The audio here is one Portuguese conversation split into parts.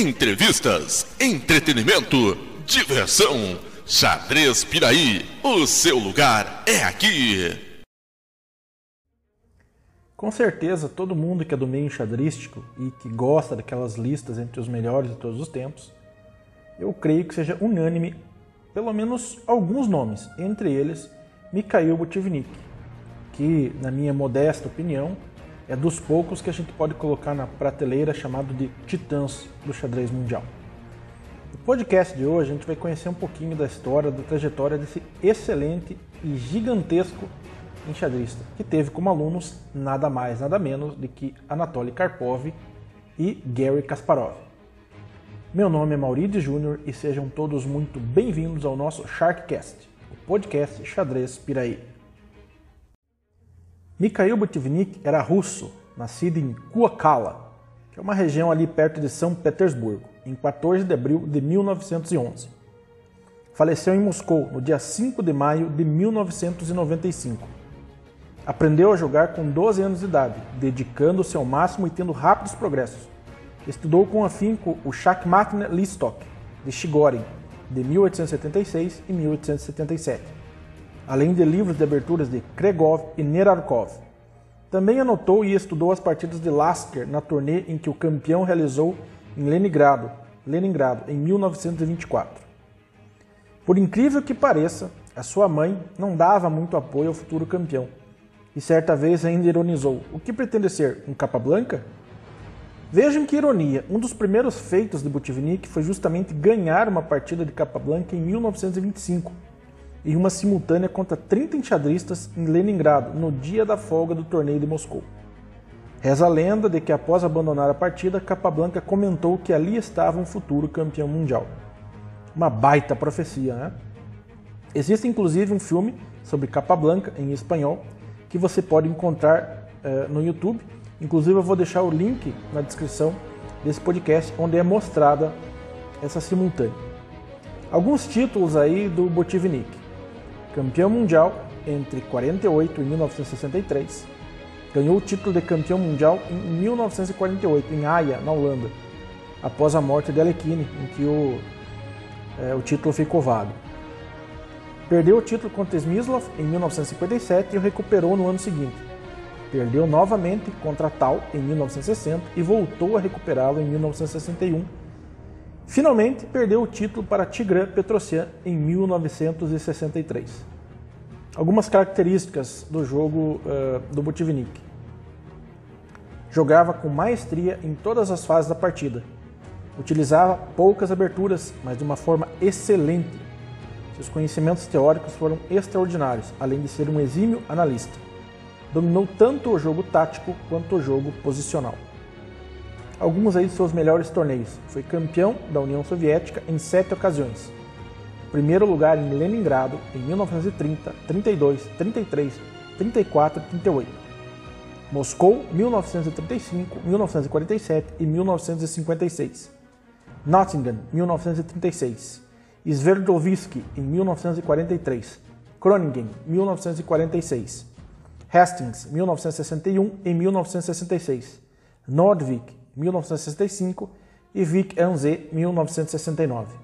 Entrevistas, entretenimento, diversão. Xadrez Piraí, o seu lugar é aqui. Com certeza, todo mundo que é do meio xadrístico e que gosta daquelas listas entre os melhores de todos os tempos, eu creio que seja unânime pelo menos alguns nomes, entre eles Mikhail Butchivnik, que, na minha modesta opinião, é dos poucos que a gente pode colocar na prateleira chamado de titãs do xadrez mundial. No podcast de hoje a gente vai conhecer um pouquinho da história, da trajetória desse excelente e gigantesco enxadrista, que teve como alunos nada mais, nada menos do que Anatoly Karpov e Gary Kasparov. Meu nome é Maurício Júnior e sejam todos muito bem-vindos ao nosso Sharkcast, o podcast xadrez Piraí. Mikhail Butivnik era russo, nascido em Kuakala, que é uma região ali perto de São Petersburgo, em 14 de abril de 1911. Faleceu em Moscou no dia 5 de maio de 1995. Aprendeu a jogar com 12 anos de idade, dedicando-se ao máximo e tendo rápidos progressos. Estudou com afinco o Shakmatne Listok, de Chigorin, de 1876 e 1877 além de livros de aberturas de Kregov e Nerarkov. Também anotou e estudou as partidas de Lasker na turnê em que o campeão realizou em Leningrado, Leningrado em 1924. Por incrível que pareça, a sua mãe não dava muito apoio ao futuro campeão e certa vez ainda ironizou: o que pretende ser um capa blanca? Vejam que ironia, um dos primeiros feitos de Butivnik foi justamente ganhar uma partida de capa blanca em 1925 e uma simultânea contra 30 enxadristas em Leningrado, no dia da folga do torneio de Moscou. Reza a lenda de que após abandonar a partida, Capablanca comentou que ali estava um futuro campeão mundial. Uma baita profecia, né? Existe inclusive um filme sobre Capablanca em espanhol que você pode encontrar uh, no YouTube. Inclusive eu vou deixar o link na descrição desse podcast onde é mostrada essa simultânea. Alguns títulos aí do Botivnik campeão mundial entre 48 e 1963. Ganhou o título de campeão mundial em 1948, em Haia, na Holanda, após a morte de Alekhine, em que o, é, o título ficou vago. Perdeu o título contra Smyslov em 1957 e o recuperou no ano seguinte. Perdeu novamente contra Tal em 1960 e voltou a recuperá-lo em 1961. Finalmente, perdeu o título para Tigran Petrosian em 1963. Algumas características do jogo uh, do Butivnik. Jogava com maestria em todas as fases da partida. Utilizava poucas aberturas, mas de uma forma excelente. Seus conhecimentos teóricos foram extraordinários, além de ser um exímio analista. Dominou tanto o jogo tático quanto o jogo posicional. Alguns aí de seus melhores torneios. Foi campeão da União Soviética em sete ocasiões primeiro lugar em Leningrado em 1930, 32, 33, 34 e 38. Moscou, 1935, 1947 e 1956. Nottingham, 1936. Sverdlovsk, em 1943. Groningen, 1946. Hastings, 1961 e 1966. Nordvik, 1965 e Vic Anze, 1969.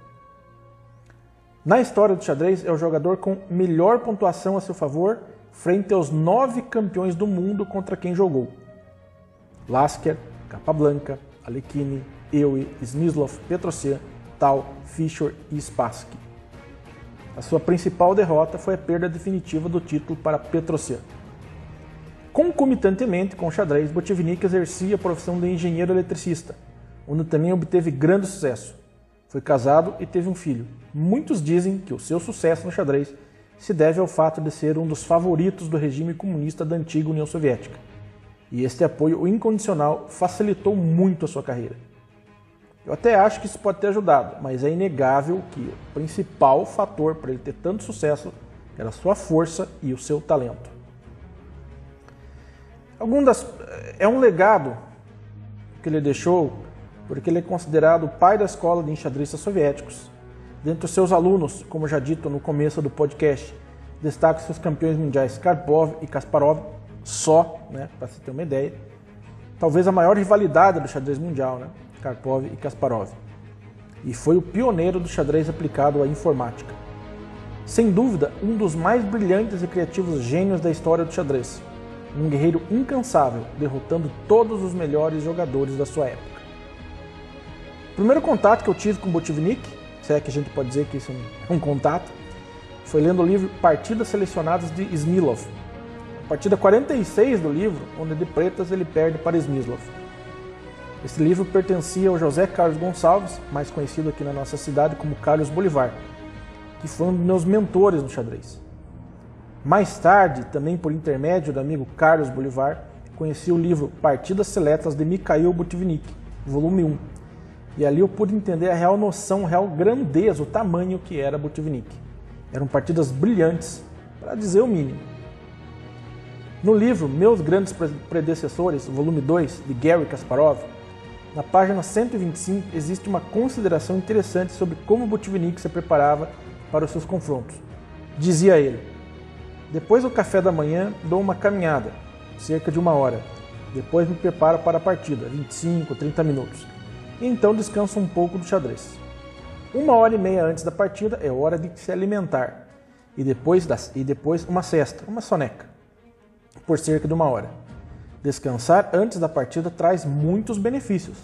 Na história do xadrez, é o jogador com melhor pontuação a seu favor frente aos nove campeões do mundo contra quem jogou. Lasker, Capablanca, Alekhine, Ewe, Smyslov, Petrosian, Tal, Fischer e Spassky. A sua principal derrota foi a perda definitiva do título para Petrosian. Concomitantemente com o xadrez, Botvinnik exercia a profissão de engenheiro eletricista, onde também obteve grande sucesso. Foi casado e teve um filho. Muitos dizem que o seu sucesso no xadrez se deve ao fato de ser um dos favoritos do regime comunista da antiga União Soviética. E este apoio incondicional facilitou muito a sua carreira. Eu até acho que isso pode ter ajudado, mas é inegável que o principal fator para ele ter tanto sucesso era sua força e o seu talento. Algum das, é um legado que ele deixou porque ele é considerado o pai da escola de enxadristas soviéticos. Dentre os seus alunos, como já dito no começo do podcast, destaca seus campeões mundiais Karpov e Kasparov, só, né, para você ter uma ideia. Talvez a maior rivalidade do xadrez mundial, né, Karpov e Kasparov. e foi o pioneiro do xadrez aplicado à informática. Sem dúvida, um dos mais brilhantes e criativos gênios da história do xadrez. Um guerreiro incansável, derrotando todos os melhores jogadores da sua época. O primeiro contato que eu tive com Botvinnik, se é que a gente pode dizer que isso é um contato, foi lendo o livro Partidas Selecionadas de Smilov. A partida 46 do livro, onde de pretas ele perde para Smilov. Esse livro pertencia ao José Carlos Gonçalves, mais conhecido aqui na nossa cidade como Carlos Bolivar, que foi um dos meus mentores no xadrez. Mais tarde, também por intermédio do amigo Carlos Bolivar, conheci o livro Partidas Seletas de Mikhail Butvinnik, volume 1. E ali eu pude entender a real noção, a real grandeza, o tamanho que era Butvinnik. Eram partidas brilhantes, para dizer o mínimo. No livro Meus Grandes Predecessores, volume 2, de Gary Kasparov, na página 125 existe uma consideração interessante sobre como Butvinnik se preparava para os seus confrontos. Dizia ele: Depois do café da manhã, dou uma caminhada, cerca de uma hora. Depois me preparo para a partida, 25, 30 minutos. E então descanso um pouco do xadrez. Uma hora e meia antes da partida é hora de se alimentar. E depois, das, e depois uma cesta, uma soneca, por cerca de uma hora. Descansar antes da partida traz muitos benefícios.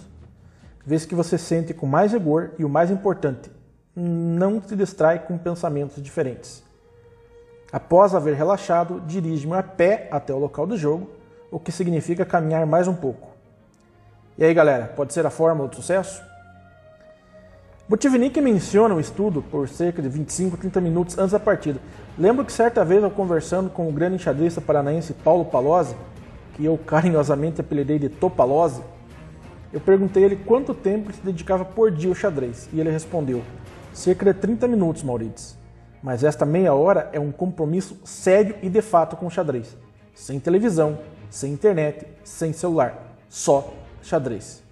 Vês que você sente com mais rigor e o mais importante, não se distrai com pensamentos diferentes. Após haver relaxado, dirige-me a pé até o local do jogo, o que significa caminhar mais um pouco. E aí, galera, pode ser a fórmula do sucesso? Butvinnik menciona o estudo por cerca de 25, 30 minutos antes da partida. Lembro que certa vez eu conversando com o grande enxadrista paranaense Paulo Palozzi, que eu carinhosamente apelidei de Topalozzi, eu perguntei ele quanto tempo se dedicava por dia ao xadrez, e ele respondeu: cerca de 30 minutos, Maurides. Mas esta meia hora é um compromisso sério e de fato com o xadrez. Sem televisão, sem internet, sem celular. Só xadrez.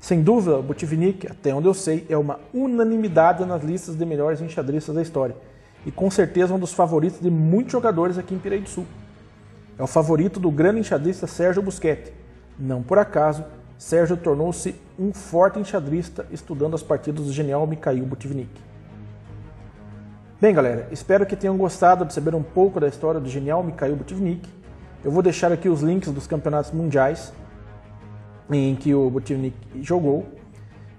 Sem dúvida, o Butvinnik, até onde eu sei, é uma unanimidade nas listas de melhores enxadristas da história e com certeza um dos favoritos de muitos jogadores aqui em Pirei do Sul. É o favorito do grande enxadrista Sérgio Busquete. Não por acaso, Sérgio tornou-se um forte enxadrista estudando as partidas do genial Mikhail Butvinnik. Bem, galera, espero que tenham gostado de saber um pouco da história do genial Mikhail Butvinnik. Eu vou deixar aqui os links dos campeonatos mundiais em que o Butvinnik jogou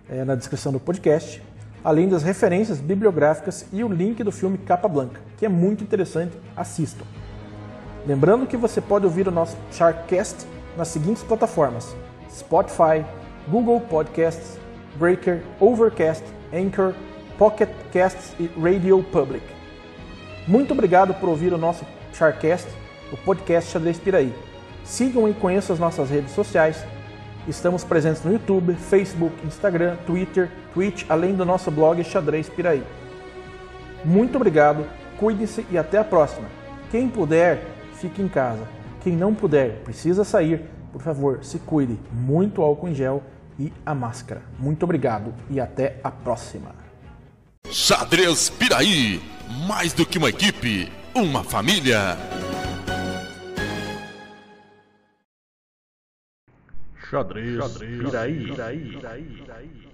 é, na descrição do podcast, além das referências bibliográficas e o link do filme Capa Blanca, que é muito interessante, assistam. Lembrando que você pode ouvir o nosso Sharkcast nas seguintes plataformas: Spotify, Google Podcasts, Breaker, Overcast, Anchor, Pocket Casts e Radio Public. Muito obrigado por ouvir o nosso Sharkcast, o podcast Xadrez Piraí. Sigam e conheçam as nossas redes sociais Estamos presentes no YouTube, Facebook, Instagram, Twitter, Twitch, além do nosso blog Xadrez Piraí. Muito obrigado, cuide-se e até a próxima. Quem puder, fique em casa. Quem não puder, precisa sair, por favor, se cuide. Muito álcool em gel e a máscara. Muito obrigado e até a próxima. Xadrez Piraí, mais do que uma equipe, uma família. Xadrez, Xadrez Piraí. Piraí. Piraí. Piraí.